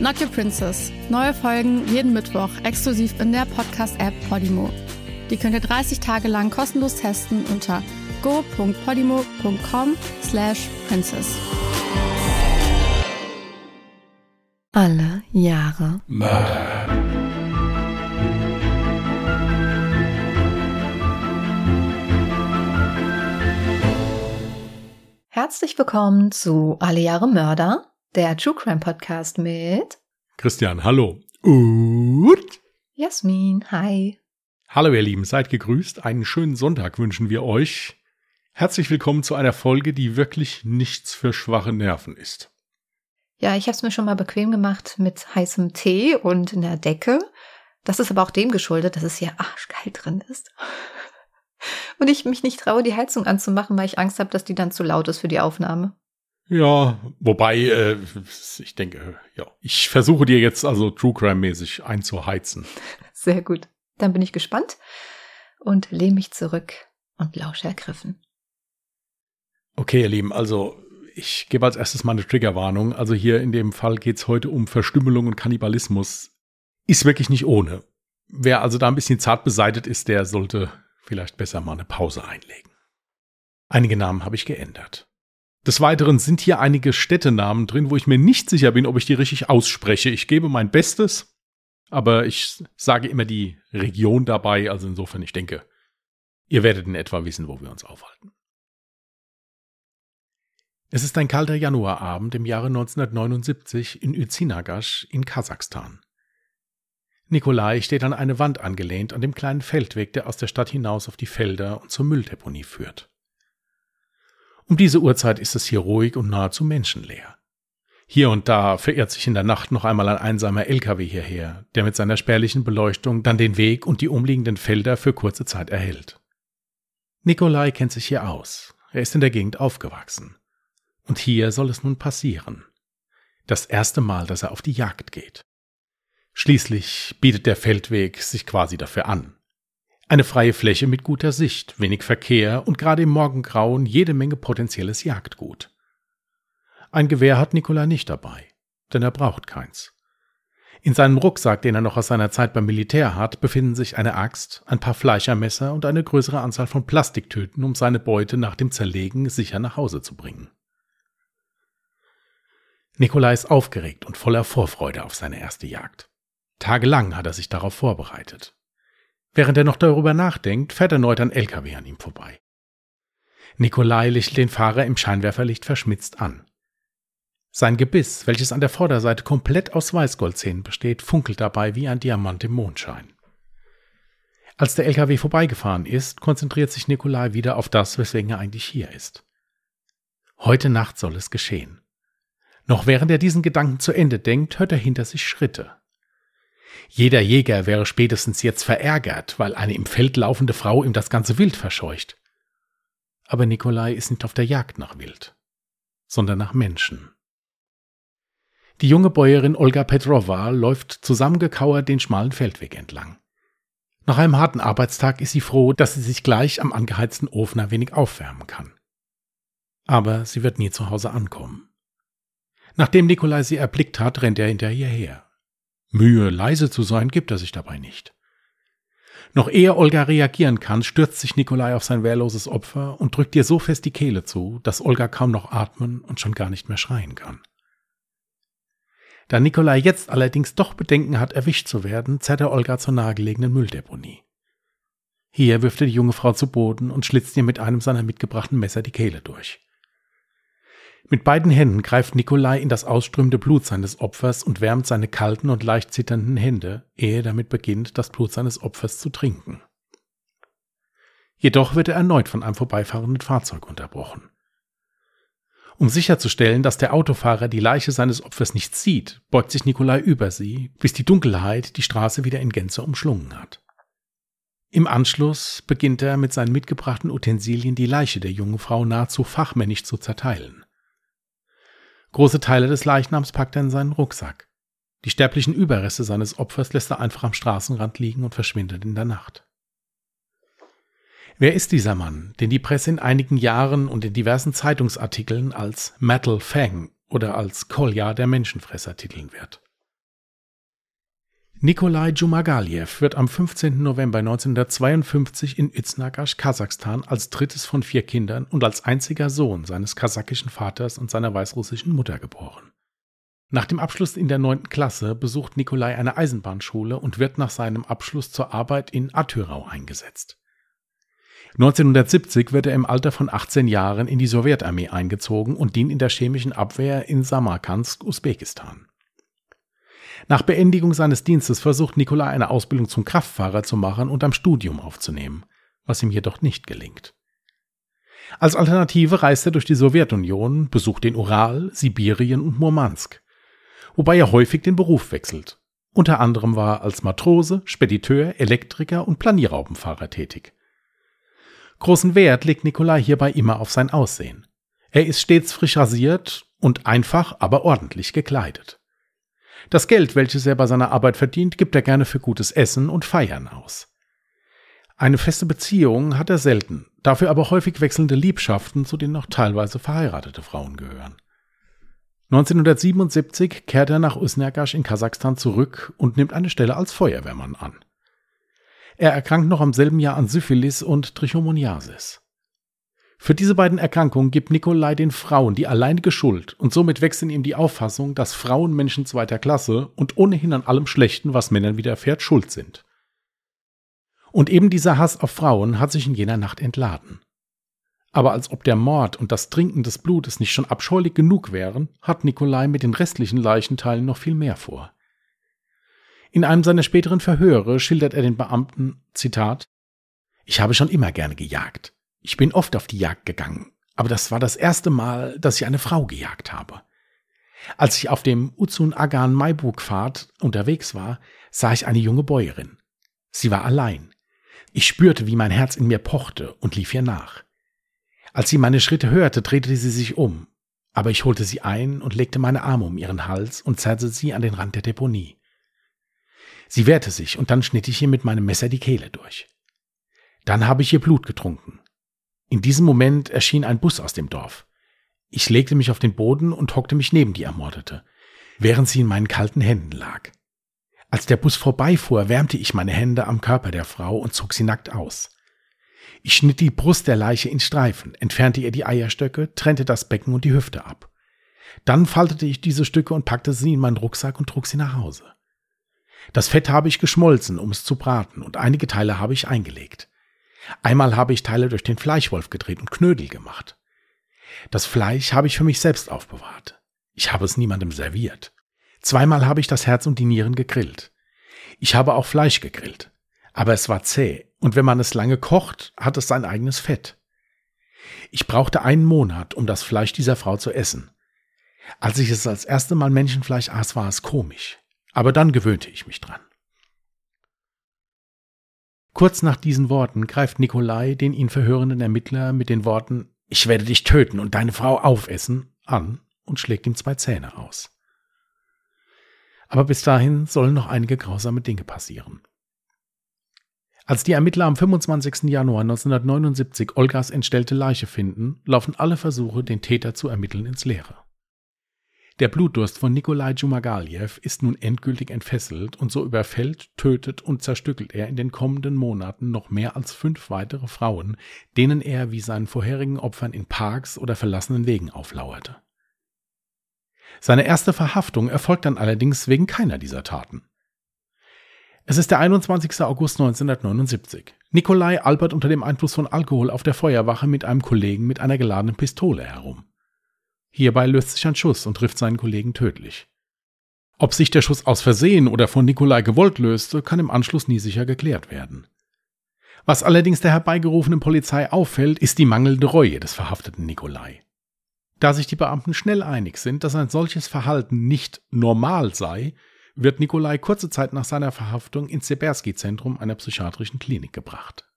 Not Your Princess. Neue Folgen jeden Mittwoch exklusiv in der Podcast-App Podimo. Die könnt ihr 30 Tage lang kostenlos testen unter go.podimo.com slash princess. Alle Jahre Murder. Herzlich willkommen zu Alle Jahre Mörder, der True Crime Podcast mit Christian, hallo. Und Jasmin. Hi. hallo ihr Lieben, seid gegrüßt. Einen schönen Sonntag wünschen wir euch. Herzlich willkommen zu einer Folge, die wirklich nichts für schwache Nerven ist. Ja, ich habe es mir schon mal bequem gemacht mit heißem Tee und einer Decke. Das ist aber auch dem geschuldet, dass es hier arschkalt drin ist. Und ich mich nicht traue, die Heizung anzumachen, weil ich Angst habe, dass die dann zu laut ist für die Aufnahme. Ja, wobei, äh, ich denke, ja, ich versuche dir jetzt also True Crime-mäßig einzuheizen. Sehr gut. Dann bin ich gespannt und lehne mich zurück und lausche ergriffen. Okay, ihr Lieben, also ich gebe als erstes mal eine Triggerwarnung. Also hier in dem Fall geht's heute um Verstümmelung und Kannibalismus. Ist wirklich nicht ohne. Wer also da ein bisschen zart beseitet ist, der sollte vielleicht besser mal eine Pause einlegen. Einige Namen habe ich geändert. Des Weiteren sind hier einige Städtenamen drin, wo ich mir nicht sicher bin, ob ich die richtig ausspreche. Ich gebe mein Bestes, aber ich sage immer die Region dabei, also insofern ich denke, ihr werdet in etwa wissen, wo wir uns aufhalten. Es ist ein kalter Januarabend im Jahre 1979 in Yzinagash in Kasachstan. Nikolai steht an eine Wand angelehnt an dem kleinen Feldweg, der aus der Stadt hinaus auf die Felder und zur Mülldeponie führt. Um diese Uhrzeit ist es hier ruhig und nahezu menschenleer. Hier und da verirrt sich in der Nacht noch einmal ein einsamer LKW hierher, der mit seiner spärlichen Beleuchtung dann den Weg und die umliegenden Felder für kurze Zeit erhellt. Nikolai kennt sich hier aus. Er ist in der Gegend aufgewachsen. Und hier soll es nun passieren. Das erste Mal, dass er auf die Jagd geht. Schließlich bietet der Feldweg sich quasi dafür an. Eine freie Fläche mit guter Sicht, wenig Verkehr und gerade im Morgengrauen jede Menge potenzielles Jagdgut. Ein Gewehr hat Nikola nicht dabei, denn er braucht keins. In seinem Rucksack, den er noch aus seiner Zeit beim Militär hat, befinden sich eine Axt, ein paar Fleischermesser und eine größere Anzahl von Plastiktüten, um seine Beute nach dem Zerlegen sicher nach Hause zu bringen. Nikolai ist aufgeregt und voller Vorfreude auf seine erste Jagd. Tagelang hat er sich darauf vorbereitet. Während er noch darüber nachdenkt, fährt erneut ein LKW an ihm vorbei. Nikolai lächelt den Fahrer im Scheinwerferlicht verschmitzt an. Sein Gebiss, welches an der Vorderseite komplett aus Weißgoldzähnen besteht, funkelt dabei wie ein Diamant im Mondschein. Als der LKW vorbeigefahren ist, konzentriert sich Nikolai wieder auf das, weswegen er eigentlich hier ist. Heute Nacht soll es geschehen. Noch während er diesen Gedanken zu Ende denkt, hört er hinter sich Schritte. Jeder Jäger wäre spätestens jetzt verärgert, weil eine im Feld laufende Frau ihm das ganze Wild verscheucht. Aber Nikolai ist nicht auf der Jagd nach Wild, sondern nach Menschen. Die junge Bäuerin Olga Petrova läuft zusammengekauert den schmalen Feldweg entlang. Nach einem harten Arbeitstag ist sie froh, dass sie sich gleich am angeheizten Ofen ein wenig aufwärmen kann. Aber sie wird nie zu Hause ankommen. Nachdem Nikolai sie erblickt hat, rennt er hinter ihr her. Mühe, leise zu sein, gibt er sich dabei nicht. Noch ehe Olga reagieren kann, stürzt sich Nikolai auf sein wehrloses Opfer und drückt ihr so fest die Kehle zu, dass Olga kaum noch atmen und schon gar nicht mehr schreien kann. Da Nikolai jetzt allerdings doch Bedenken hat, erwischt zu werden, zerrt er Olga zur nahegelegenen Mülldeponie. Hier wirft er die junge Frau zu Boden und schlitzt ihr mit einem seiner mitgebrachten Messer die Kehle durch. Mit beiden Händen greift Nikolai in das ausströmende Blut seines Opfers und wärmt seine kalten und leicht zitternden Hände, ehe er damit beginnt, das Blut seines Opfers zu trinken. Jedoch wird er erneut von einem vorbeifahrenden Fahrzeug unterbrochen. Um sicherzustellen, dass der Autofahrer die Leiche seines Opfers nicht sieht, beugt sich Nikolai über sie, bis die Dunkelheit die Straße wieder in Gänze umschlungen hat. Im Anschluss beginnt er mit seinen mitgebrachten Utensilien die Leiche der jungen Frau nahezu fachmännisch zu zerteilen. Große Teile des Leichnams packt er in seinen Rucksack. Die sterblichen Überreste seines Opfers lässt er einfach am Straßenrand liegen und verschwindet in der Nacht. Wer ist dieser Mann, den die Presse in einigen Jahren und in diversen Zeitungsartikeln als Metal Fang oder als Kolja der Menschenfresser titeln wird? Nikolai Jumagaliev wird am 15. November 1952 in Üznagash, Kasachstan, als drittes von vier Kindern und als einziger Sohn seines kasachischen Vaters und seiner weißrussischen Mutter geboren. Nach dem Abschluss in der neunten Klasse besucht Nikolai eine Eisenbahnschule und wird nach seinem Abschluss zur Arbeit in Atyrau eingesetzt. 1970 wird er im Alter von 18 Jahren in die Sowjetarmee eingezogen und dient in der chemischen Abwehr in Samarkand, Usbekistan. Nach Beendigung seines Dienstes versucht Nikolai eine Ausbildung zum Kraftfahrer zu machen und am Studium aufzunehmen, was ihm jedoch nicht gelingt. Als Alternative reist er durch die Sowjetunion, besucht den Ural, Sibirien und Murmansk, wobei er häufig den Beruf wechselt. Unter anderem war er als Matrose, Spediteur, Elektriker und Planierraubenfahrer tätig. Großen Wert legt Nikolai hierbei immer auf sein Aussehen. Er ist stets frisch rasiert und einfach, aber ordentlich gekleidet. Das Geld, welches er bei seiner Arbeit verdient, gibt er gerne für gutes Essen und Feiern aus. Eine feste Beziehung hat er selten, dafür aber häufig wechselnde Liebschaften, zu denen auch teilweise verheiratete Frauen gehören. 1977 kehrt er nach Usnergasch in Kasachstan zurück und nimmt eine Stelle als Feuerwehrmann an. Er erkrankt noch im selben Jahr an Syphilis und Trichomoniasis. Für diese beiden Erkrankungen gibt Nikolai den Frauen die alleinige Schuld und somit wächst in ihm die Auffassung, dass Frauen Menschen zweiter Klasse und ohnehin an allem Schlechten, was Männern widerfährt, schuld sind. Und eben dieser Hass auf Frauen hat sich in jener Nacht entladen. Aber als ob der Mord und das Trinken des Blutes nicht schon abscheulich genug wären, hat Nikolai mit den restlichen Leichenteilen noch viel mehr vor. In einem seiner späteren Verhöre schildert er den Beamten, Zitat, Ich habe schon immer gerne gejagt. Ich bin oft auf die Jagd gegangen, aber das war das erste Mal, dass ich eine Frau gejagt habe. Als ich auf dem Uzun Agan Maiburg Pfad unterwegs war, sah ich eine junge Bäuerin. Sie war allein. Ich spürte, wie mein Herz in mir pochte und lief ihr nach. Als sie meine Schritte hörte, drehte sie sich um, aber ich holte sie ein und legte meine Arme um ihren Hals und zerrte sie an den Rand der Deponie. Sie wehrte sich und dann schnitt ich ihr mit meinem Messer die Kehle durch. Dann habe ich ihr Blut getrunken. In diesem Moment erschien ein Bus aus dem Dorf. Ich legte mich auf den Boden und hockte mich neben die Ermordete, während sie in meinen kalten Händen lag. Als der Bus vorbeifuhr, wärmte ich meine Hände am Körper der Frau und zog sie nackt aus. Ich schnitt die Brust der Leiche in Streifen, entfernte ihr die Eierstöcke, trennte das Becken und die Hüfte ab. Dann faltete ich diese Stücke und packte sie in meinen Rucksack und trug sie nach Hause. Das Fett habe ich geschmolzen, um es zu braten, und einige Teile habe ich eingelegt. Einmal habe ich Teile durch den Fleischwolf gedreht und Knödel gemacht. Das Fleisch habe ich für mich selbst aufbewahrt. Ich habe es niemandem serviert. Zweimal habe ich das Herz und die Nieren gegrillt. Ich habe auch Fleisch gegrillt. Aber es war zäh, und wenn man es lange kocht, hat es sein eigenes Fett. Ich brauchte einen Monat, um das Fleisch dieser Frau zu essen. Als ich es als erste Mal Menschenfleisch aß, war es komisch. Aber dann gewöhnte ich mich dran. Kurz nach diesen Worten greift Nikolai den ihn verhörenden Ermittler mit den Worten Ich werde dich töten und deine Frau aufessen an und schlägt ihm zwei Zähne aus. Aber bis dahin sollen noch einige grausame Dinge passieren. Als die Ermittler am 25. Januar 1979 Olgas entstellte Leiche finden, laufen alle Versuche, den Täter zu ermitteln, ins Leere. Der Blutdurst von Nikolai Jumagaliev ist nun endgültig entfesselt und so überfällt, tötet und zerstückelt er in den kommenden Monaten noch mehr als fünf weitere Frauen, denen er wie seinen vorherigen Opfern in Parks oder verlassenen Wegen auflauerte. Seine erste Verhaftung erfolgt dann allerdings wegen keiner dieser Taten. Es ist der 21. August 1979. Nikolai albert unter dem Einfluss von Alkohol auf der Feuerwache mit einem Kollegen mit einer geladenen Pistole herum. Hierbei löst sich ein Schuss und trifft seinen Kollegen tödlich. Ob sich der Schuss aus Versehen oder von Nikolai gewollt löste, kann im Anschluss nie sicher geklärt werden. Was allerdings der herbeigerufenen Polizei auffällt, ist die mangelnde Reue des verhafteten Nikolai. Da sich die Beamten schnell einig sind, dass ein solches Verhalten nicht normal sei, wird Nikolai kurze Zeit nach seiner Verhaftung ins Sebersky-Zentrum einer psychiatrischen Klinik gebracht.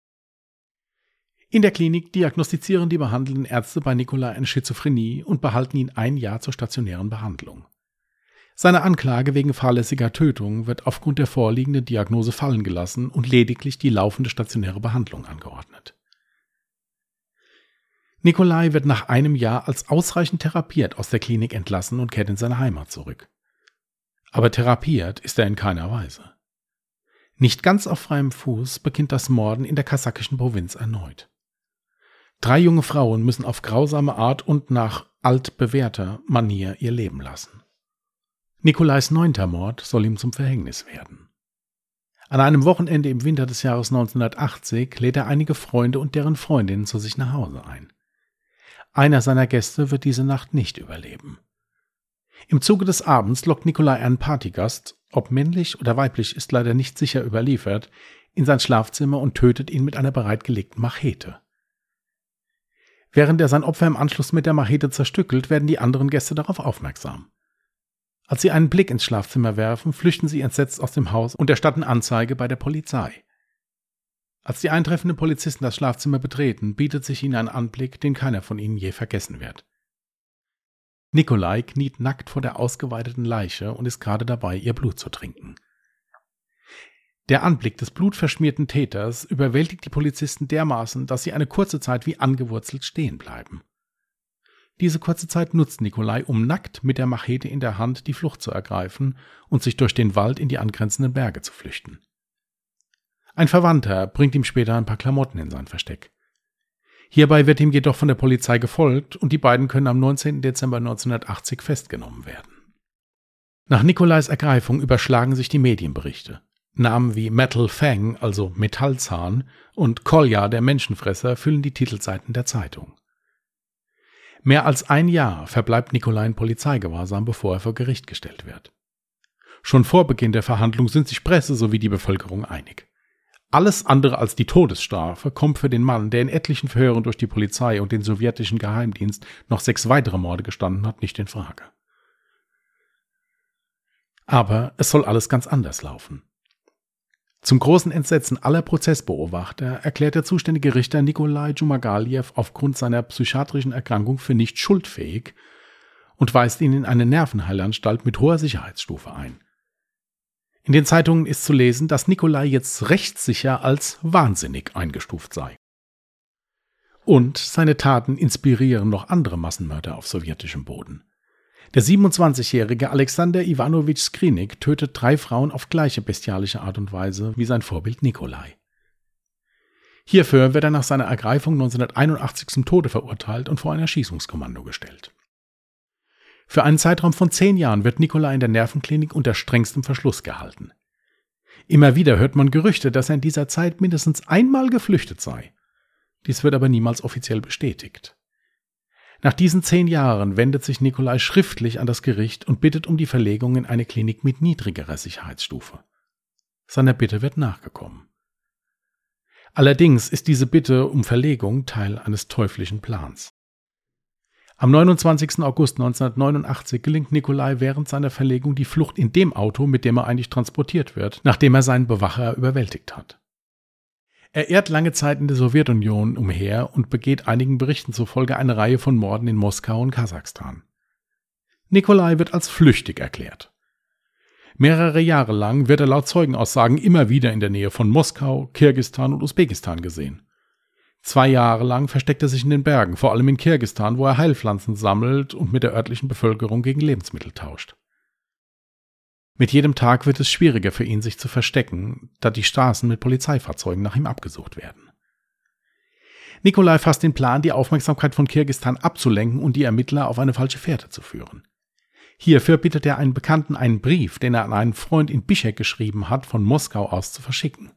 In der Klinik diagnostizieren die behandelnden Ärzte bei Nikolai eine Schizophrenie und behalten ihn ein Jahr zur stationären Behandlung. Seine Anklage wegen fahrlässiger Tötung wird aufgrund der vorliegenden Diagnose fallen gelassen und lediglich die laufende stationäre Behandlung angeordnet. Nikolai wird nach einem Jahr als ausreichend therapiert aus der Klinik entlassen und kehrt in seine Heimat zurück. Aber therapiert ist er in keiner Weise. Nicht ganz auf freiem Fuß beginnt das Morden in der kasachischen Provinz erneut. Drei junge Frauen müssen auf grausame Art und nach altbewährter Manier ihr Leben lassen. Nikolais neunter Mord soll ihm zum Verhängnis werden. An einem Wochenende im Winter des Jahres 1980 lädt er einige Freunde und deren Freundinnen zu sich nach Hause ein. Einer seiner Gäste wird diese Nacht nicht überleben. Im Zuge des Abends lockt Nikolai einen Partygast, ob männlich oder weiblich ist leider nicht sicher überliefert, in sein Schlafzimmer und tötet ihn mit einer bereitgelegten Machete. Während er sein Opfer im Anschluss mit der Machete zerstückelt, werden die anderen Gäste darauf aufmerksam. Als sie einen Blick ins Schlafzimmer werfen, flüchten sie entsetzt aus dem Haus und erstatten Anzeige bei der Polizei. Als die eintreffenden Polizisten das Schlafzimmer betreten, bietet sich ihnen ein Anblick, den keiner von ihnen je vergessen wird. Nikolai kniet nackt vor der ausgeweideten Leiche und ist gerade dabei, ihr Blut zu trinken. Der Anblick des blutverschmierten Täters überwältigt die Polizisten dermaßen, dass sie eine kurze Zeit wie angewurzelt stehen bleiben. Diese kurze Zeit nutzt Nikolai, um nackt mit der Machete in der Hand die Flucht zu ergreifen und sich durch den Wald in die angrenzenden Berge zu flüchten. Ein Verwandter bringt ihm später ein paar Klamotten in sein Versteck. Hierbei wird ihm jedoch von der Polizei gefolgt und die beiden können am 19. Dezember 1980 festgenommen werden. Nach Nikolais Ergreifung überschlagen sich die Medienberichte. Namen wie Metal Fang, also Metallzahn, und Kolja, der Menschenfresser, füllen die Titelseiten der Zeitung. Mehr als ein Jahr verbleibt Nikolai in Polizeigewahrsam, bevor er vor Gericht gestellt wird. Schon vor Beginn der Verhandlung sind sich Presse sowie die Bevölkerung einig. Alles andere als die Todesstrafe kommt für den Mann, der in etlichen Verhören durch die Polizei und den sowjetischen Geheimdienst noch sechs weitere Morde gestanden hat, nicht in Frage. Aber es soll alles ganz anders laufen. Zum großen Entsetzen aller Prozessbeobachter erklärt der zuständige Richter Nikolai Djumagaliev aufgrund seiner psychiatrischen Erkrankung für nicht schuldfähig und weist ihn in eine Nervenheilanstalt mit hoher Sicherheitsstufe ein. In den Zeitungen ist zu lesen, dass Nikolai jetzt rechtssicher als wahnsinnig eingestuft sei. Und seine Taten inspirieren noch andere Massenmörder auf sowjetischem Boden. Der 27-jährige Alexander Ivanovich Skrinik tötet drei Frauen auf gleiche bestialische Art und Weise wie sein Vorbild Nikolai. Hierfür wird er nach seiner Ergreifung 1981 zum Tode verurteilt und vor ein Erschießungskommando gestellt. Für einen Zeitraum von zehn Jahren wird Nikolai in der Nervenklinik unter strengstem Verschluss gehalten. Immer wieder hört man Gerüchte, dass er in dieser Zeit mindestens einmal geflüchtet sei. Dies wird aber niemals offiziell bestätigt. Nach diesen zehn Jahren wendet sich Nikolai schriftlich an das Gericht und bittet um die Verlegung in eine Klinik mit niedrigerer Sicherheitsstufe. Seiner Bitte wird nachgekommen. Allerdings ist diese Bitte um Verlegung Teil eines teuflischen Plans. Am 29. August 1989 gelingt Nikolai während seiner Verlegung die Flucht in dem Auto, mit dem er eigentlich transportiert wird, nachdem er seinen Bewacher überwältigt hat. Er ehrt lange Zeit in der Sowjetunion umher und begeht einigen Berichten zufolge eine Reihe von Morden in Moskau und Kasachstan. Nikolai wird als flüchtig erklärt. Mehrere Jahre lang wird er laut Zeugenaussagen immer wieder in der Nähe von Moskau, Kirgistan und Usbekistan gesehen. Zwei Jahre lang versteckt er sich in den Bergen, vor allem in Kirgistan, wo er Heilpflanzen sammelt und mit der örtlichen Bevölkerung gegen Lebensmittel tauscht. Mit jedem Tag wird es schwieriger für ihn, sich zu verstecken, da die Straßen mit Polizeifahrzeugen nach ihm abgesucht werden. Nikolai fasst den Plan, die Aufmerksamkeit von Kirgistan abzulenken und die Ermittler auf eine falsche Fährte zu führen. Hierfür bittet er einen Bekannten, einen Brief, den er an einen Freund in Bischek geschrieben hat, von Moskau aus zu verschicken.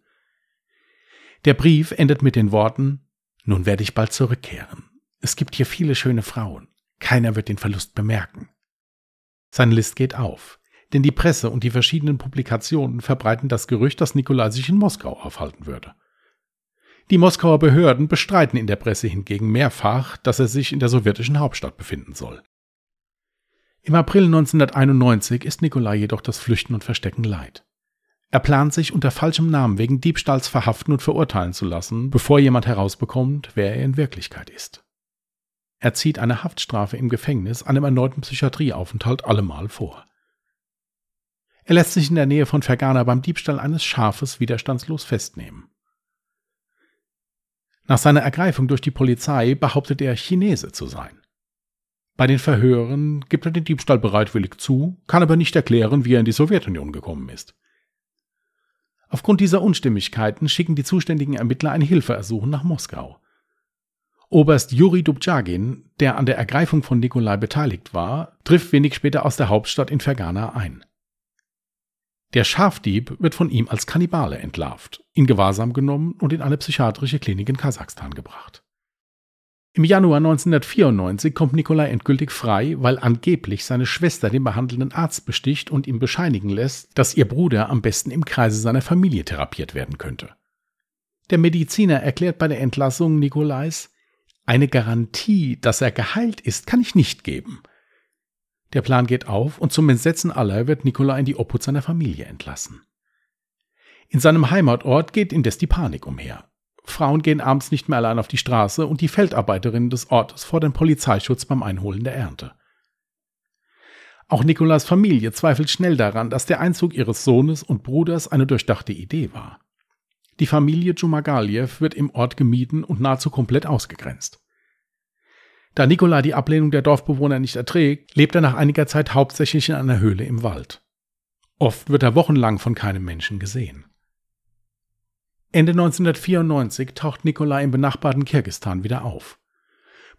Der Brief endet mit den Worten nun werde ich bald zurückkehren. Es gibt hier viele schöne Frauen. Keiner wird den Verlust bemerken. Sein List geht auf, denn die Presse und die verschiedenen Publikationen verbreiten das Gerücht, dass Nikolai sich in Moskau aufhalten würde. Die Moskauer Behörden bestreiten in der Presse hingegen mehrfach, dass er sich in der sowjetischen Hauptstadt befinden soll. Im April 1991 ist Nikolai jedoch das Flüchten und Verstecken leid. Er plant sich unter falschem Namen wegen Diebstahls verhaften und verurteilen zu lassen, bevor jemand herausbekommt, wer er in Wirklichkeit ist. Er zieht eine Haftstrafe im Gefängnis einem erneuten Psychiatrieaufenthalt allemal vor. Er lässt sich in der Nähe von Fergana beim Diebstahl eines Schafes widerstandslos festnehmen. Nach seiner Ergreifung durch die Polizei behauptet er, Chinese zu sein. Bei den Verhören gibt er den Diebstahl bereitwillig zu, kann aber nicht erklären, wie er in die Sowjetunion gekommen ist. Aufgrund dieser Unstimmigkeiten schicken die zuständigen Ermittler ein Hilfeersuchen nach Moskau. Oberst Juri Dubjagin, der an der Ergreifung von Nikolai beteiligt war, trifft wenig später aus der Hauptstadt in Fergana ein. Der Schafdieb wird von ihm als Kannibale entlarvt, in Gewahrsam genommen und in eine psychiatrische Klinik in Kasachstan gebracht. Im Januar 1994 kommt Nikolai endgültig frei, weil angeblich seine Schwester den behandelnden Arzt besticht und ihm bescheinigen lässt, dass ihr Bruder am besten im Kreise seiner Familie therapiert werden könnte. Der Mediziner erklärt bei der Entlassung Nikolais, eine Garantie, dass er geheilt ist, kann ich nicht geben. Der Plan geht auf und zum Entsetzen aller wird Nikolai in die Obhut seiner Familie entlassen. In seinem Heimatort geht indes die Panik umher. Frauen gehen abends nicht mehr allein auf die Straße und die Feldarbeiterinnen des Ortes fordern Polizeischutz beim Einholen der Ernte. Auch Nikolas Familie zweifelt schnell daran, dass der Einzug ihres Sohnes und Bruders eine durchdachte Idee war. Die Familie Djumagaliev wird im Ort gemieden und nahezu komplett ausgegrenzt. Da Nikolai die Ablehnung der Dorfbewohner nicht erträgt, lebt er nach einiger Zeit hauptsächlich in einer Höhle im Wald. Oft wird er wochenlang von keinem Menschen gesehen. Ende 1994 taucht Nikolai im benachbarten Kirgistan wieder auf.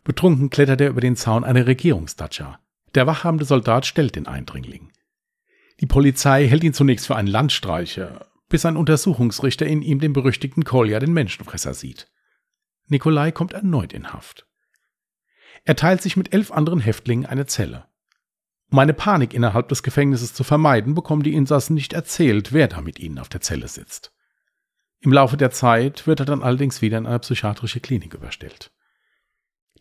Betrunken klettert er über den Zaun einer Regierungsdatscha. Der wachhabende Soldat stellt den Eindringling. Die Polizei hält ihn zunächst für einen Landstreicher, bis ein Untersuchungsrichter in ihm den berüchtigten Kolja, den Menschenfresser, sieht. Nikolai kommt erneut in Haft. Er teilt sich mit elf anderen Häftlingen eine Zelle. Um eine Panik innerhalb des Gefängnisses zu vermeiden, bekommen die Insassen nicht erzählt, wer da mit ihnen auf der Zelle sitzt. Im Laufe der Zeit wird er dann allerdings wieder in eine psychiatrische Klinik überstellt.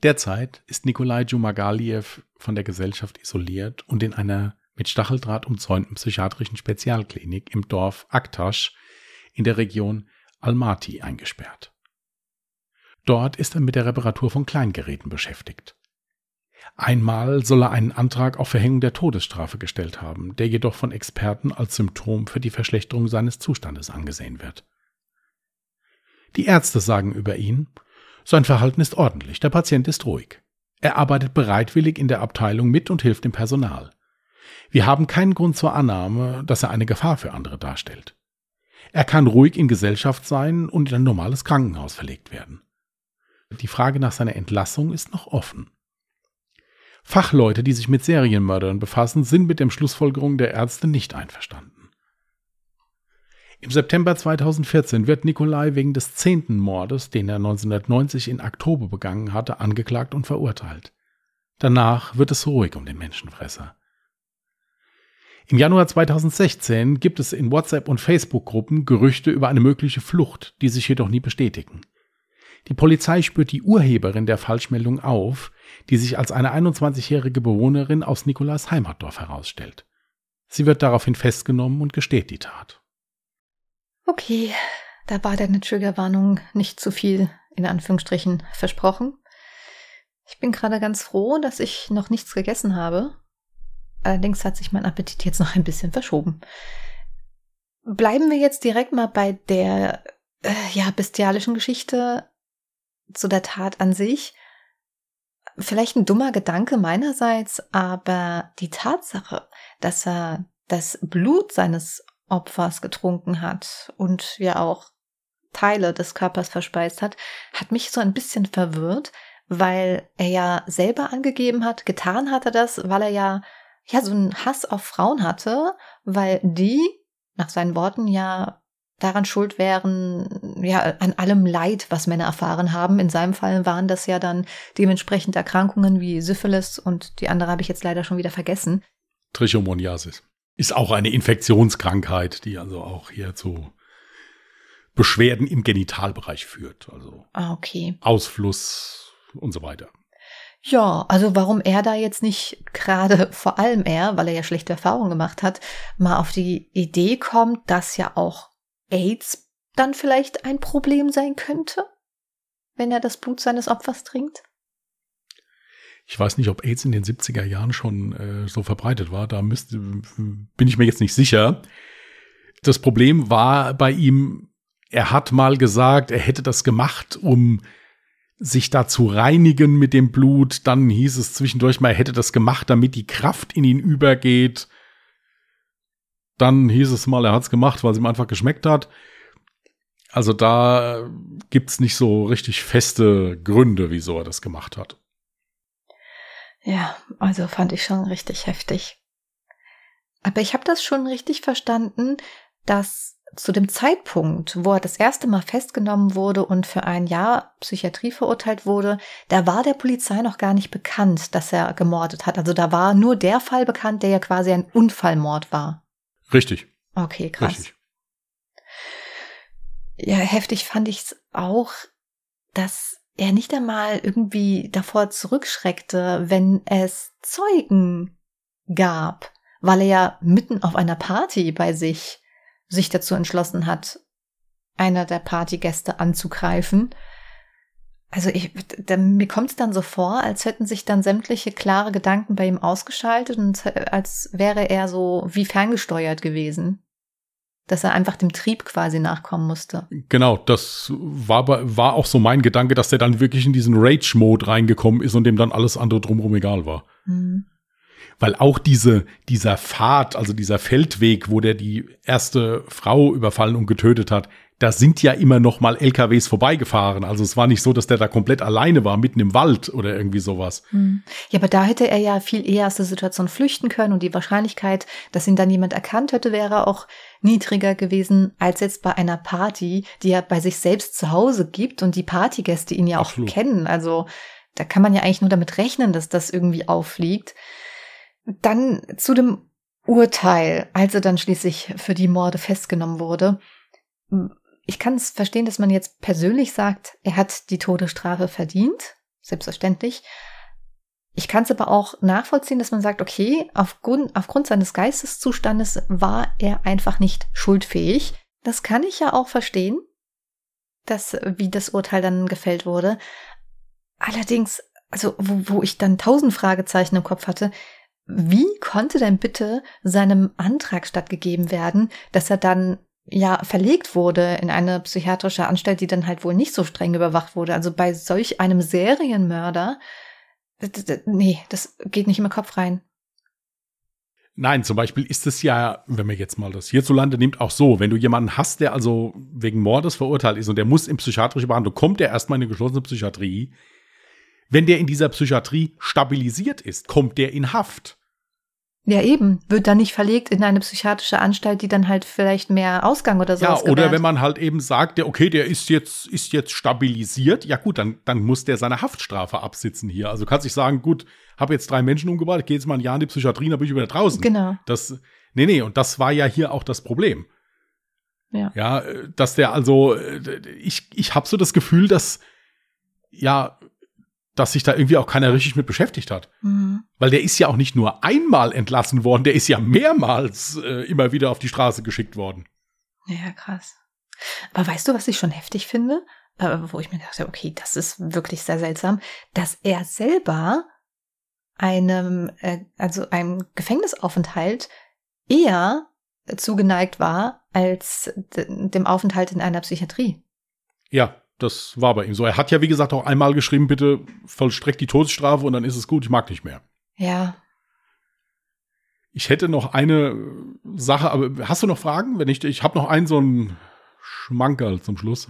Derzeit ist Nikolai Djumagaliev von der Gesellschaft isoliert und in einer mit Stacheldraht umzäunten psychiatrischen Spezialklinik im Dorf Aktasch in der Region Almaty eingesperrt. Dort ist er mit der Reparatur von Kleingeräten beschäftigt. Einmal soll er einen Antrag auf Verhängung der Todesstrafe gestellt haben, der jedoch von Experten als Symptom für die Verschlechterung seines Zustandes angesehen wird. Die Ärzte sagen über ihn, sein Verhalten ist ordentlich, der Patient ist ruhig. Er arbeitet bereitwillig in der Abteilung mit und hilft dem Personal. Wir haben keinen Grund zur Annahme, dass er eine Gefahr für andere darstellt. Er kann ruhig in Gesellschaft sein und in ein normales Krankenhaus verlegt werden. Die Frage nach seiner Entlassung ist noch offen. Fachleute, die sich mit Serienmördern befassen, sind mit den Schlussfolgerungen der Ärzte nicht einverstanden. Im September 2014 wird Nikolai wegen des zehnten Mordes, den er 1990 in Oktober begangen hatte, angeklagt und verurteilt. Danach wird es ruhig um den Menschenfresser. Im Januar 2016 gibt es in WhatsApp- und Facebook-Gruppen Gerüchte über eine mögliche Flucht, die sich jedoch nie bestätigen. Die Polizei spürt die Urheberin der Falschmeldung auf, die sich als eine 21-jährige Bewohnerin aus Nikolas Heimatdorf herausstellt. Sie wird daraufhin festgenommen und gesteht die Tat. Okay, da war deine Triggerwarnung nicht zu viel, in Anführungsstrichen, versprochen. Ich bin gerade ganz froh, dass ich noch nichts gegessen habe. Allerdings hat sich mein Appetit jetzt noch ein bisschen verschoben. Bleiben wir jetzt direkt mal bei der, äh, ja, bestialischen Geschichte zu der Tat an sich. Vielleicht ein dummer Gedanke meinerseits, aber die Tatsache, dass er das Blut seines Opfers getrunken hat und ja auch Teile des Körpers verspeist hat, hat mich so ein bisschen verwirrt, weil er ja selber angegeben hat, getan hat er das, weil er ja ja so einen Hass auf Frauen hatte, weil die nach seinen Worten ja daran schuld wären, ja, an allem Leid, was Männer erfahren haben. In seinem Fall waren das ja dann dementsprechend Erkrankungen wie Syphilis und die andere habe ich jetzt leider schon wieder vergessen. Trichomoniasis. Ist auch eine Infektionskrankheit, die also auch hier zu Beschwerden im Genitalbereich führt. Also ah, okay. Ausfluss und so weiter. Ja, also warum er da jetzt nicht gerade, vor allem er, weil er ja schlechte Erfahrungen gemacht hat, mal auf die Idee kommt, dass ja auch AIDS dann vielleicht ein Problem sein könnte, wenn er das Blut seines Opfers trinkt? Ich weiß nicht, ob AIDS in den 70er Jahren schon äh, so verbreitet war. Da müsste, bin ich mir jetzt nicht sicher. Das Problem war bei ihm, er hat mal gesagt, er hätte das gemacht, um sich da zu reinigen mit dem Blut. Dann hieß es zwischendurch mal, er hätte das gemacht, damit die Kraft in ihn übergeht. Dann hieß es mal, er hat es gemacht, weil es ihm einfach geschmeckt hat. Also da gibt's nicht so richtig feste Gründe, wieso er das gemacht hat. Ja, also fand ich schon richtig heftig. Aber ich habe das schon richtig verstanden, dass zu dem Zeitpunkt, wo er das erste Mal festgenommen wurde und für ein Jahr Psychiatrie verurteilt wurde, da war der Polizei noch gar nicht bekannt, dass er gemordet hat. Also da war nur der Fall bekannt, der ja quasi ein Unfallmord war. Richtig. Okay, krass. Richtig. Ja, heftig fand ich es auch, dass er nicht einmal irgendwie davor zurückschreckte, wenn es Zeugen gab, weil er ja mitten auf einer Party bei sich sich dazu entschlossen hat, einer der Partygäste anzugreifen. Also ich, da, mir kommt es dann so vor, als hätten sich dann sämtliche klare Gedanken bei ihm ausgeschaltet und als wäre er so wie ferngesteuert gewesen. Dass er einfach dem Trieb quasi nachkommen musste. Genau, das war, war auch so mein Gedanke, dass der dann wirklich in diesen Rage-Mode reingekommen ist und dem dann alles andere drumherum egal war. Mhm weil auch diese, dieser Pfad, also dieser Feldweg, wo der die erste Frau überfallen und getötet hat, da sind ja immer noch mal LKWs vorbeigefahren. Also es war nicht so, dass der da komplett alleine war, mitten im Wald oder irgendwie sowas. Hm. Ja, aber da hätte er ja viel eher aus der Situation flüchten können und die Wahrscheinlichkeit, dass ihn dann jemand erkannt hätte, wäre auch niedriger gewesen als jetzt bei einer Party, die er bei sich selbst zu Hause gibt und die Partygäste ihn ja auch Absolut. kennen. Also da kann man ja eigentlich nur damit rechnen, dass das irgendwie auffliegt. Dann zu dem Urteil, als er dann schließlich für die Morde festgenommen wurde. Ich kann es verstehen, dass man jetzt persönlich sagt, er hat die Todesstrafe verdient, selbstverständlich. Ich kann es aber auch nachvollziehen, dass man sagt, okay, aufgrund, aufgrund seines Geisteszustandes war er einfach nicht schuldfähig. Das kann ich ja auch verstehen, dass, wie das Urteil dann gefällt wurde. Allerdings, also, wo, wo ich dann tausend Fragezeichen im Kopf hatte, wie konnte denn bitte seinem Antrag stattgegeben werden, dass er dann ja verlegt wurde in eine psychiatrische Anstalt, die dann halt wohl nicht so streng überwacht wurde? Also bei solch einem Serienmörder, nee, das geht nicht in den Kopf rein. Nein, zum Beispiel ist es ja, wenn man jetzt mal das hierzulande nimmt, auch so, wenn du jemanden hast, der also wegen Mordes verurteilt ist und der muss in psychiatrische Behandlung, kommt der erstmal in eine geschlossene Psychiatrie, wenn der in dieser Psychiatrie stabilisiert ist, kommt der in Haft. Ja, eben. Wird dann nicht verlegt in eine psychiatrische Anstalt, die dann halt vielleicht mehr Ausgang oder sowas Ja, oder gewährt. wenn man halt eben sagt, der, okay, der ist jetzt, ist jetzt stabilisiert, ja gut, dann, dann muss der seine Haftstrafe absitzen hier. Also kannst du sagen, gut, habe jetzt drei Menschen umgebracht, ich gehe jetzt mal ein Jahr in die Psychiatrie, dann bin ich wieder draußen. Genau. Das, nee, nee, und das war ja hier auch das Problem. Ja. Ja, dass der also, ich, ich habe so das Gefühl, dass, ja, dass sich da irgendwie auch keiner richtig mit beschäftigt hat. Mhm. Weil der ist ja auch nicht nur einmal entlassen worden, der ist ja mehrmals äh, immer wieder auf die Straße geschickt worden. Ja, krass. Aber weißt du, was ich schon heftig finde? Äh, wo ich mir dachte, okay, das ist wirklich sehr seltsam, dass er selber einem, äh, also einem Gefängnisaufenthalt eher zugeneigt war als dem Aufenthalt in einer Psychiatrie. Ja, das war bei ihm so. Er hat ja, wie gesagt, auch einmal geschrieben, bitte vollstreckt die Todesstrafe und dann ist es gut, ich mag nicht mehr. Ja. Ich hätte noch eine Sache, aber hast du noch Fragen? Wenn nicht, ich habe noch einen so einen Schmankerl zum Schluss.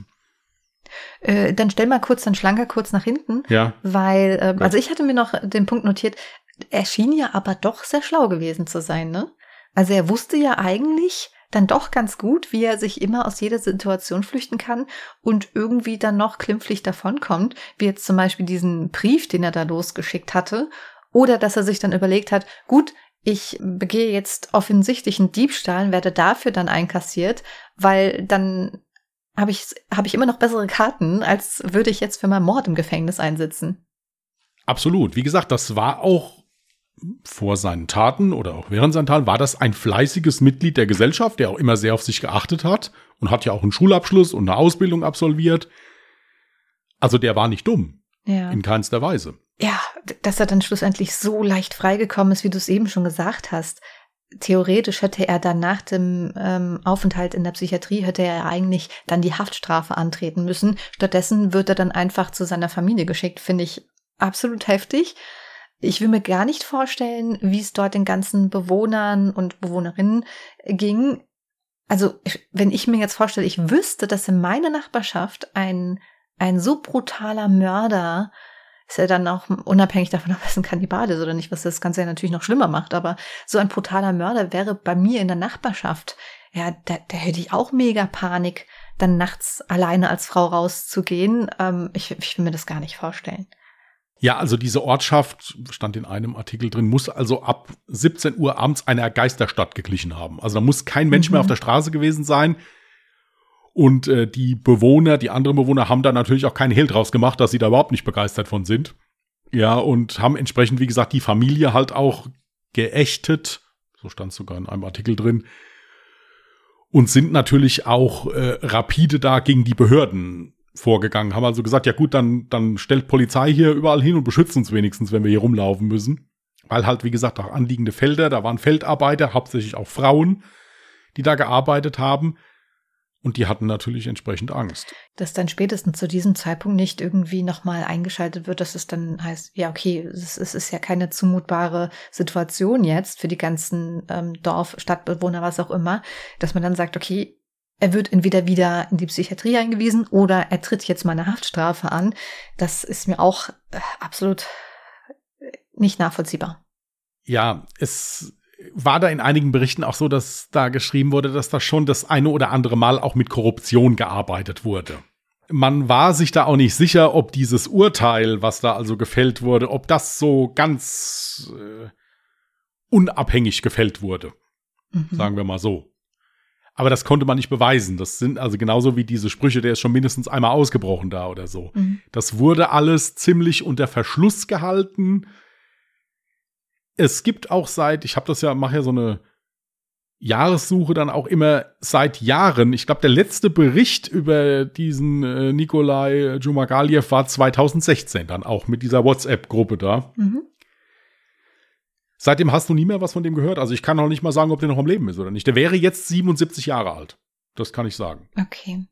Äh, dann stell mal kurz, dann schlanker kurz nach hinten. Ja. Weil, äh, also ich hatte mir noch den Punkt notiert, er schien ja aber doch sehr schlau gewesen zu sein, ne? Also er wusste ja eigentlich, dann doch ganz gut, wie er sich immer aus jeder Situation flüchten kann und irgendwie dann noch klimpflich davonkommt, wie jetzt zum Beispiel diesen Brief, den er da losgeschickt hatte, oder dass er sich dann überlegt hat, gut, ich begehe jetzt offensichtlichen Diebstahl, werde dafür dann einkassiert, weil dann habe ich, hab ich immer noch bessere Karten, als würde ich jetzt für meinen Mord im Gefängnis einsitzen. Absolut. Wie gesagt, das war auch vor seinen Taten oder auch während seinen Taten, war das ein fleißiges Mitglied der Gesellschaft, der auch immer sehr auf sich geachtet hat und hat ja auch einen Schulabschluss und eine Ausbildung absolviert. Also der war nicht dumm. Ja. In keinster Weise. Ja, dass er dann schlussendlich so leicht freigekommen ist, wie du es eben schon gesagt hast. Theoretisch hätte er dann nach dem ähm, Aufenthalt in der Psychiatrie, hätte er eigentlich dann die Haftstrafe antreten müssen. Stattdessen wird er dann einfach zu seiner Familie geschickt, finde ich absolut heftig. Ich will mir gar nicht vorstellen, wie es dort den ganzen Bewohnern und Bewohnerinnen ging. Also, wenn ich mir jetzt vorstelle, ich wüsste, dass in meiner Nachbarschaft ein, ein so brutaler Mörder ist ja dann auch unabhängig davon, ob es ein Kannibal ist oder nicht, was das Ganze ja natürlich noch schlimmer macht, aber so ein brutaler Mörder wäre bei mir in der Nachbarschaft, ja, da, da hätte ich auch mega Panik, dann nachts alleine als Frau rauszugehen. Ähm, ich, ich will mir das gar nicht vorstellen. Ja, also diese Ortschaft, stand in einem Artikel drin, muss also ab 17 Uhr abends einer Geisterstadt geglichen haben. Also da muss kein Mensch mhm. mehr auf der Straße gewesen sein. Und äh, die Bewohner, die anderen Bewohner haben da natürlich auch keinen Hehl draus gemacht, dass sie da überhaupt nicht begeistert von sind. Ja, und haben entsprechend, wie gesagt, die Familie halt auch geächtet. So stand es sogar in einem Artikel drin. Und sind natürlich auch äh, rapide da gegen die Behörden vorgegangen. Haben also gesagt, ja gut, dann, dann stellt Polizei hier überall hin und beschützt uns wenigstens, wenn wir hier rumlaufen müssen. Weil halt, wie gesagt, auch anliegende Felder, da waren Feldarbeiter, hauptsächlich auch Frauen, die da gearbeitet haben. Und die hatten natürlich entsprechend Angst. Dass dann spätestens zu diesem Zeitpunkt nicht irgendwie nochmal eingeschaltet wird, dass es dann heißt, ja, okay, es, ist ja keine zumutbare Situation jetzt für die ganzen ähm, Dorf, Stadtbewohner, was auch immer, dass man dann sagt, okay, er wird entweder wieder in die Psychiatrie eingewiesen oder er tritt jetzt mal eine Haftstrafe an. Das ist mir auch äh, absolut äh, nicht nachvollziehbar. Ja, es war da in einigen Berichten auch so, dass da geschrieben wurde, dass da schon das eine oder andere Mal auch mit Korruption gearbeitet wurde. Man war sich da auch nicht sicher, ob dieses Urteil, was da also gefällt wurde, ob das so ganz äh, unabhängig gefällt wurde. Mhm. Sagen wir mal so. Aber das konnte man nicht beweisen. Das sind also genauso wie diese Sprüche, der ist schon mindestens einmal ausgebrochen da oder so. Mhm. Das wurde alles ziemlich unter Verschluss gehalten es gibt auch seit, ich habe das ja, mache ja so eine Jahressuche dann auch immer seit Jahren. Ich glaube, der letzte Bericht über diesen äh, Nikolai Jumagaliev war 2016 dann auch mit dieser WhatsApp-Gruppe da. Mhm. Seitdem hast du nie mehr was von dem gehört. Also ich kann noch nicht mal sagen, ob der noch am Leben ist oder nicht. Der wäre jetzt 77 Jahre alt. Das kann ich sagen. Okay.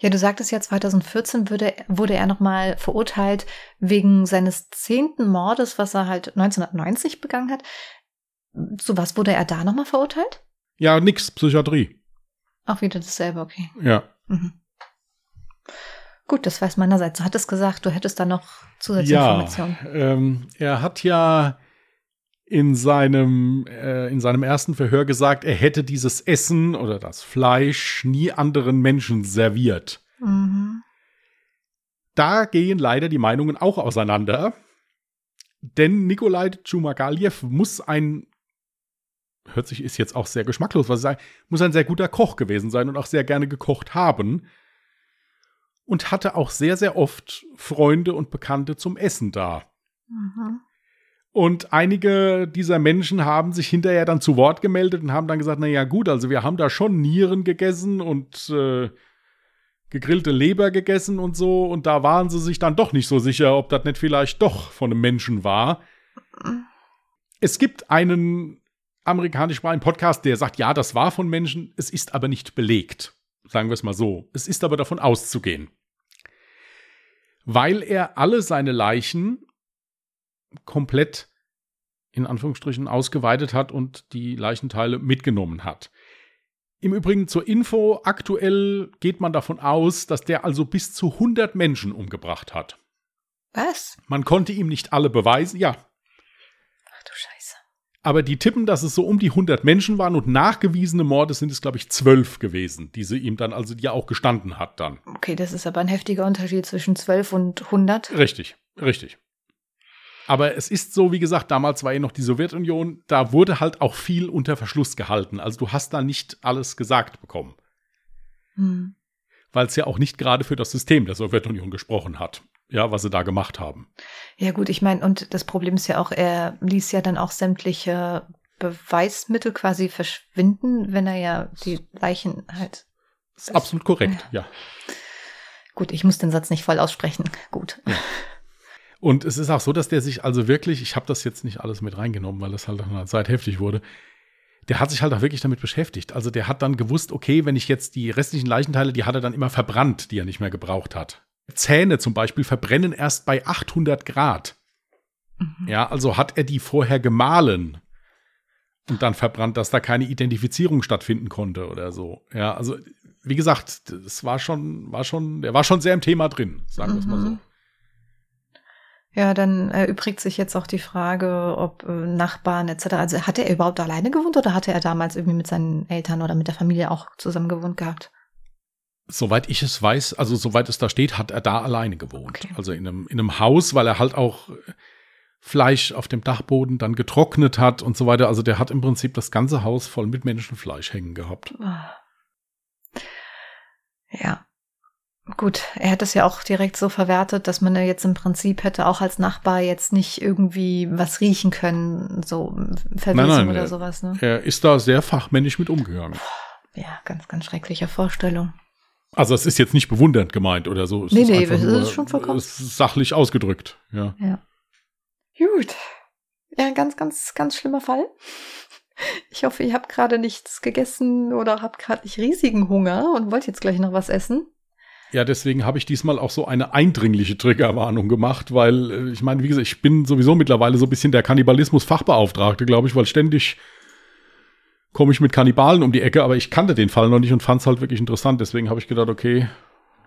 Ja, du sagtest ja, 2014 wurde, wurde er nochmal verurteilt wegen seines zehnten Mordes, was er halt 1990 begangen hat. Zu was wurde er da nochmal verurteilt? Ja, nix, Psychiatrie. Auch wieder dasselbe, okay. Ja. Mhm. Gut, das weiß meinerseits. Du hattest gesagt, du hättest da noch zusätzliche ja, Informationen. Ähm, er hat ja in seinem, äh, in seinem ersten Verhör gesagt, er hätte dieses Essen oder das Fleisch nie anderen Menschen serviert. Mhm. Da gehen leider die Meinungen auch auseinander. Denn Nikolai Tschumagaliev muss ein, hört sich, ist jetzt auch sehr geschmacklos, was ich sage, muss ein sehr guter Koch gewesen sein und auch sehr gerne gekocht haben. Und hatte auch sehr, sehr oft Freunde und Bekannte zum Essen da. Mhm. Und einige dieser Menschen haben sich hinterher dann zu Wort gemeldet und haben dann gesagt, na ja gut, also wir haben da schon Nieren gegessen und äh, gegrillte Leber gegessen und so und da waren sie sich dann doch nicht so sicher, ob das nicht vielleicht doch von einem Menschen war. Es gibt einen amerikanischsprachigen Podcast, der sagt, ja, das war von Menschen, es ist aber nicht belegt. Sagen wir es mal so. Es ist aber davon auszugehen. Weil er alle seine Leichen komplett in Anführungsstrichen ausgeweitet hat und die Leichenteile mitgenommen hat. Im Übrigen zur Info, aktuell geht man davon aus, dass der also bis zu 100 Menschen umgebracht hat. Was? Man konnte ihm nicht alle beweisen, ja. Ach du Scheiße. Aber die tippen, dass es so um die 100 Menschen waren und nachgewiesene Morde sind es, glaube ich, zwölf gewesen, die sie ihm dann, also die er auch gestanden hat dann. Okay, das ist aber ein heftiger Unterschied zwischen zwölf und 100. Richtig, richtig. Aber es ist so, wie gesagt, damals war ja noch die Sowjetunion, da wurde halt auch viel unter Verschluss gehalten. Also du hast da nicht alles gesagt bekommen. Hm. weil es ja auch nicht gerade für das System der Sowjetunion gesprochen hat, ja, was sie da gemacht haben. Ja gut, ich meine, und das Problem ist ja auch, er ließ ja dann auch sämtliche Beweismittel quasi verschwinden, wenn er ja die Leichen halt. Das ist absolut korrekt, ja. Gut, ich muss den Satz nicht voll aussprechen. Gut. Ja. Und es ist auch so, dass der sich also wirklich, ich habe das jetzt nicht alles mit reingenommen, weil das halt nach einer Zeit heftig wurde, der hat sich halt auch wirklich damit beschäftigt. Also der hat dann gewusst, okay, wenn ich jetzt die restlichen Leichenteile, die hat er dann immer verbrannt, die er nicht mehr gebraucht hat. Zähne zum Beispiel verbrennen erst bei 800 Grad. Mhm. Ja, also hat er die vorher gemahlen und dann verbrannt, dass da keine Identifizierung stattfinden konnte oder so. Ja, also wie gesagt, es war schon, war schon, der war schon sehr im Thema drin, sagen wir es mal so. Ja, dann erübrigt sich jetzt auch die Frage, ob äh, Nachbarn etc. Also hatte er überhaupt alleine gewohnt oder hatte er damals irgendwie mit seinen Eltern oder mit der Familie auch zusammen gewohnt gehabt? Soweit ich es weiß, also soweit es da steht, hat er da alleine gewohnt. Okay. Also in einem, in einem Haus, weil er halt auch Fleisch auf dem Dachboden dann getrocknet hat und so weiter. Also der hat im Prinzip das ganze Haus voll mit Menschenfleisch hängen gehabt. Ah. Ja. Gut, er hat es ja auch direkt so verwertet, dass man ja jetzt im Prinzip hätte auch als Nachbar jetzt nicht irgendwie was riechen können, so Verwesung oder er, sowas. Ne? Er ist da sehr fachmännisch mit umgegangen. Ja, ganz, ganz schreckliche Vorstellung. Also es ist jetzt nicht bewundernd gemeint oder so. Es nee, nee, es ist schon vollkommen. Ist sachlich ausgedrückt, ja. Ja. Gut. Ja, ganz, ganz, ganz schlimmer Fall. Ich hoffe, ihr habt gerade nichts gegessen oder habt gerade nicht riesigen Hunger und wollt jetzt gleich noch was essen. Ja, deswegen habe ich diesmal auch so eine eindringliche Triggerwarnung gemacht, weil äh, ich meine, wie gesagt, ich bin sowieso mittlerweile so ein bisschen der Kannibalismus-Fachbeauftragte, glaube ich, weil ständig komme ich mit Kannibalen um die Ecke, aber ich kannte den Fall noch nicht und fand es halt wirklich interessant. Deswegen habe ich gedacht, okay,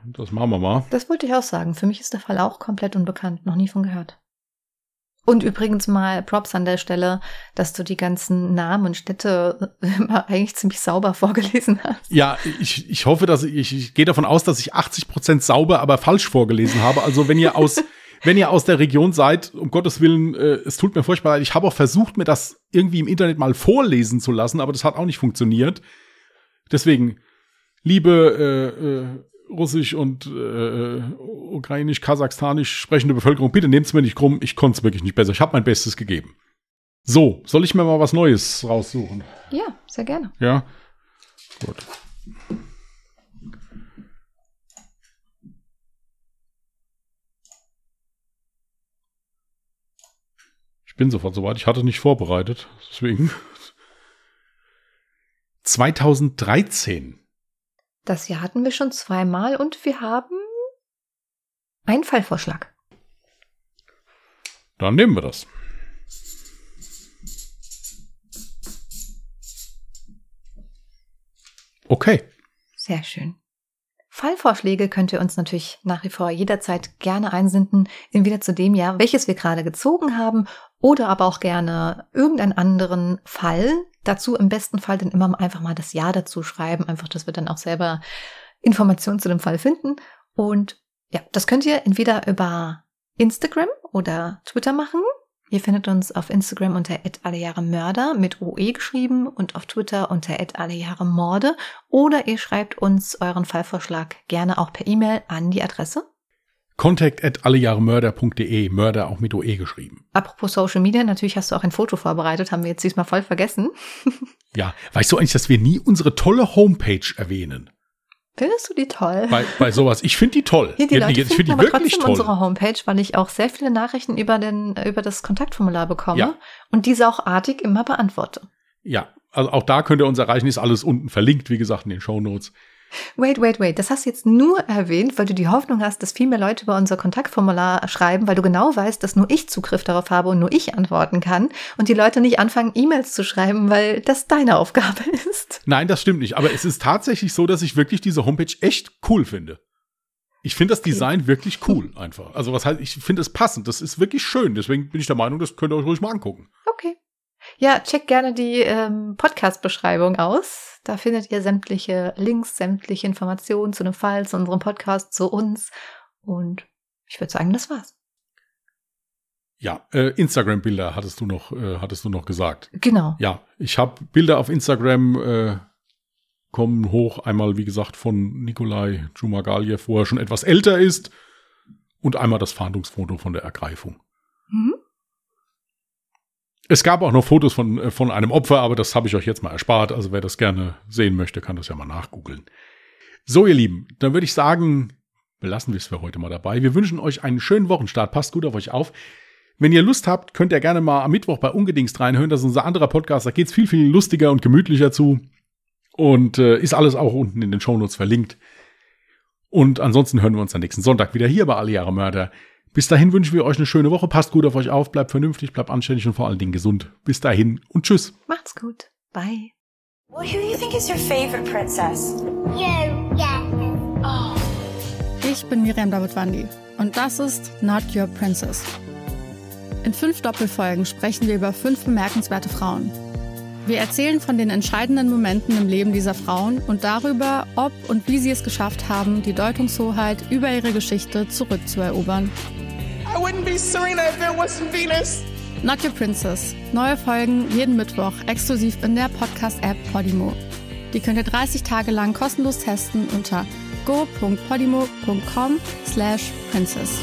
das machen wir mal. Das wollte ich auch sagen. Für mich ist der Fall auch komplett unbekannt, noch nie von gehört. Und übrigens mal Props an der Stelle, dass du die ganzen Namen und Städte immer eigentlich ziemlich sauber vorgelesen hast. Ja, ich, ich hoffe, dass ich, ich gehe davon aus, dass ich 80 Prozent sauber, aber falsch vorgelesen habe. Also wenn ihr aus, wenn ihr aus der Region seid, um Gottes Willen, äh, es tut mir furchtbar leid. Ich habe auch versucht, mir das irgendwie im Internet mal vorlesen zu lassen, aber das hat auch nicht funktioniert. Deswegen, liebe äh, äh, russisch und äh, ukrainisch, kasachstanisch sprechende Bevölkerung, bitte nehmt es mir nicht krumm, ich konnte es wirklich nicht besser. Ich habe mein Bestes gegeben. So, soll ich mir mal was Neues raussuchen? Ja, sehr gerne. Ja. Gut. Ich bin sofort soweit. Ich hatte nicht vorbereitet. Deswegen. 2013 das Jahr hatten wir schon zweimal und wir haben einen Fallvorschlag. Dann nehmen wir das. Okay. Sehr schön. Fallvorschläge könnt ihr uns natürlich nach wie vor jederzeit gerne einsenden, entweder zu dem Jahr, welches wir gerade gezogen haben, oder aber auch gerne irgendeinen anderen Fall. Dazu im besten Fall dann immer einfach mal das Jahr dazu schreiben, einfach, dass wir dann auch selber Informationen zu dem Fall finden. Und ja, das könnt ihr entweder über Instagram oder Twitter machen. Ihr findet uns auf Instagram unter @allejahremörder mit OE geschrieben und auf Twitter unter @allejahremorde oder ihr schreibt uns euren Fallvorschlag gerne auch per E-Mail an die Adresse Contact at allejahremörder.de, Mörder auch mit OE geschrieben. Apropos Social Media, natürlich hast du auch ein Foto vorbereitet, haben wir jetzt diesmal voll vergessen. ja, weißt du eigentlich, dass wir nie unsere tolle Homepage erwähnen? Findest du die toll? Bei, bei sowas. Ich finde die toll. Ja, die Leute ich finde die aber wirklich trotzdem toll. unsere Homepage, weil ich auch sehr viele Nachrichten über, den, über das Kontaktformular bekomme ja. und diese auch artig immer beantworte. Ja, also auch da könnt ihr uns erreichen, ist alles unten verlinkt, wie gesagt, in den Show Notes. Wait, wait, wait. Das hast du jetzt nur erwähnt, weil du die Hoffnung hast, dass viel mehr Leute über unser Kontaktformular schreiben, weil du genau weißt, dass nur ich Zugriff darauf habe und nur ich antworten kann und die Leute nicht anfangen, E-Mails zu schreiben, weil das deine Aufgabe ist. Nein, das stimmt nicht. Aber es ist tatsächlich so, dass ich wirklich diese Homepage echt cool finde. Ich finde das Design okay. wirklich cool einfach. Also was heißt, ich finde es passend. Das ist wirklich schön. Deswegen bin ich der Meinung, das könnt ihr euch ruhig mal angucken. Okay. Ja, check gerne die ähm, Podcast-Beschreibung aus. Da findet ihr sämtliche Links, sämtliche Informationen zu dem Fall, zu unserem Podcast, zu uns. Und ich würde sagen, das war's. Ja, äh, Instagram-Bilder hattest du noch, äh, hattest du noch gesagt. Genau. Ja, ich habe Bilder auf Instagram äh, kommen hoch. Einmal, wie gesagt, von Nikolai Djumagaliev, wo er schon etwas älter ist. Und einmal das Fahndungsfoto von der Ergreifung. Mhm. Es gab auch noch Fotos von, äh, von einem Opfer, aber das habe ich euch jetzt mal erspart. Also wer das gerne sehen möchte, kann das ja mal nachgoogeln. So, ihr Lieben, dann würde ich sagen, belassen wir es für heute mal dabei. Wir wünschen euch einen schönen Wochenstart. Passt gut auf euch auf. Wenn ihr Lust habt, könnt ihr gerne mal am Mittwoch bei Ungedingst reinhören. Das ist unser anderer Podcast. Da geht es viel, viel lustiger und gemütlicher zu. Und äh, ist alles auch unten in den Shownotes verlinkt. Und ansonsten hören wir uns am nächsten Sonntag wieder hier bei Alle Jahre Mörder. Bis dahin wünschen wir euch eine schöne Woche. Passt gut auf euch auf, bleibt vernünftig, bleibt anständig und vor allen Dingen gesund. Bis dahin und tschüss. Macht's gut. Bye. Well, who do you think is your favorite princess? You, yeah. Oh. Ich bin Miriam Davidwandi und das ist Not Your Princess. In fünf Doppelfolgen sprechen wir über fünf bemerkenswerte Frauen. Wir erzählen von den entscheidenden Momenten im Leben dieser Frauen und darüber, ob und wie sie es geschafft haben, die Deutungshoheit über ihre Geschichte zurückzuerobern. I wouldn't be Serena if there wasn't Venus. Not Your Princess. Neue Folgen jeden Mittwoch exklusiv in der Podcast-App Podimo. Die könnt ihr 30 Tage lang kostenlos testen unter go.podimo.com slash princess.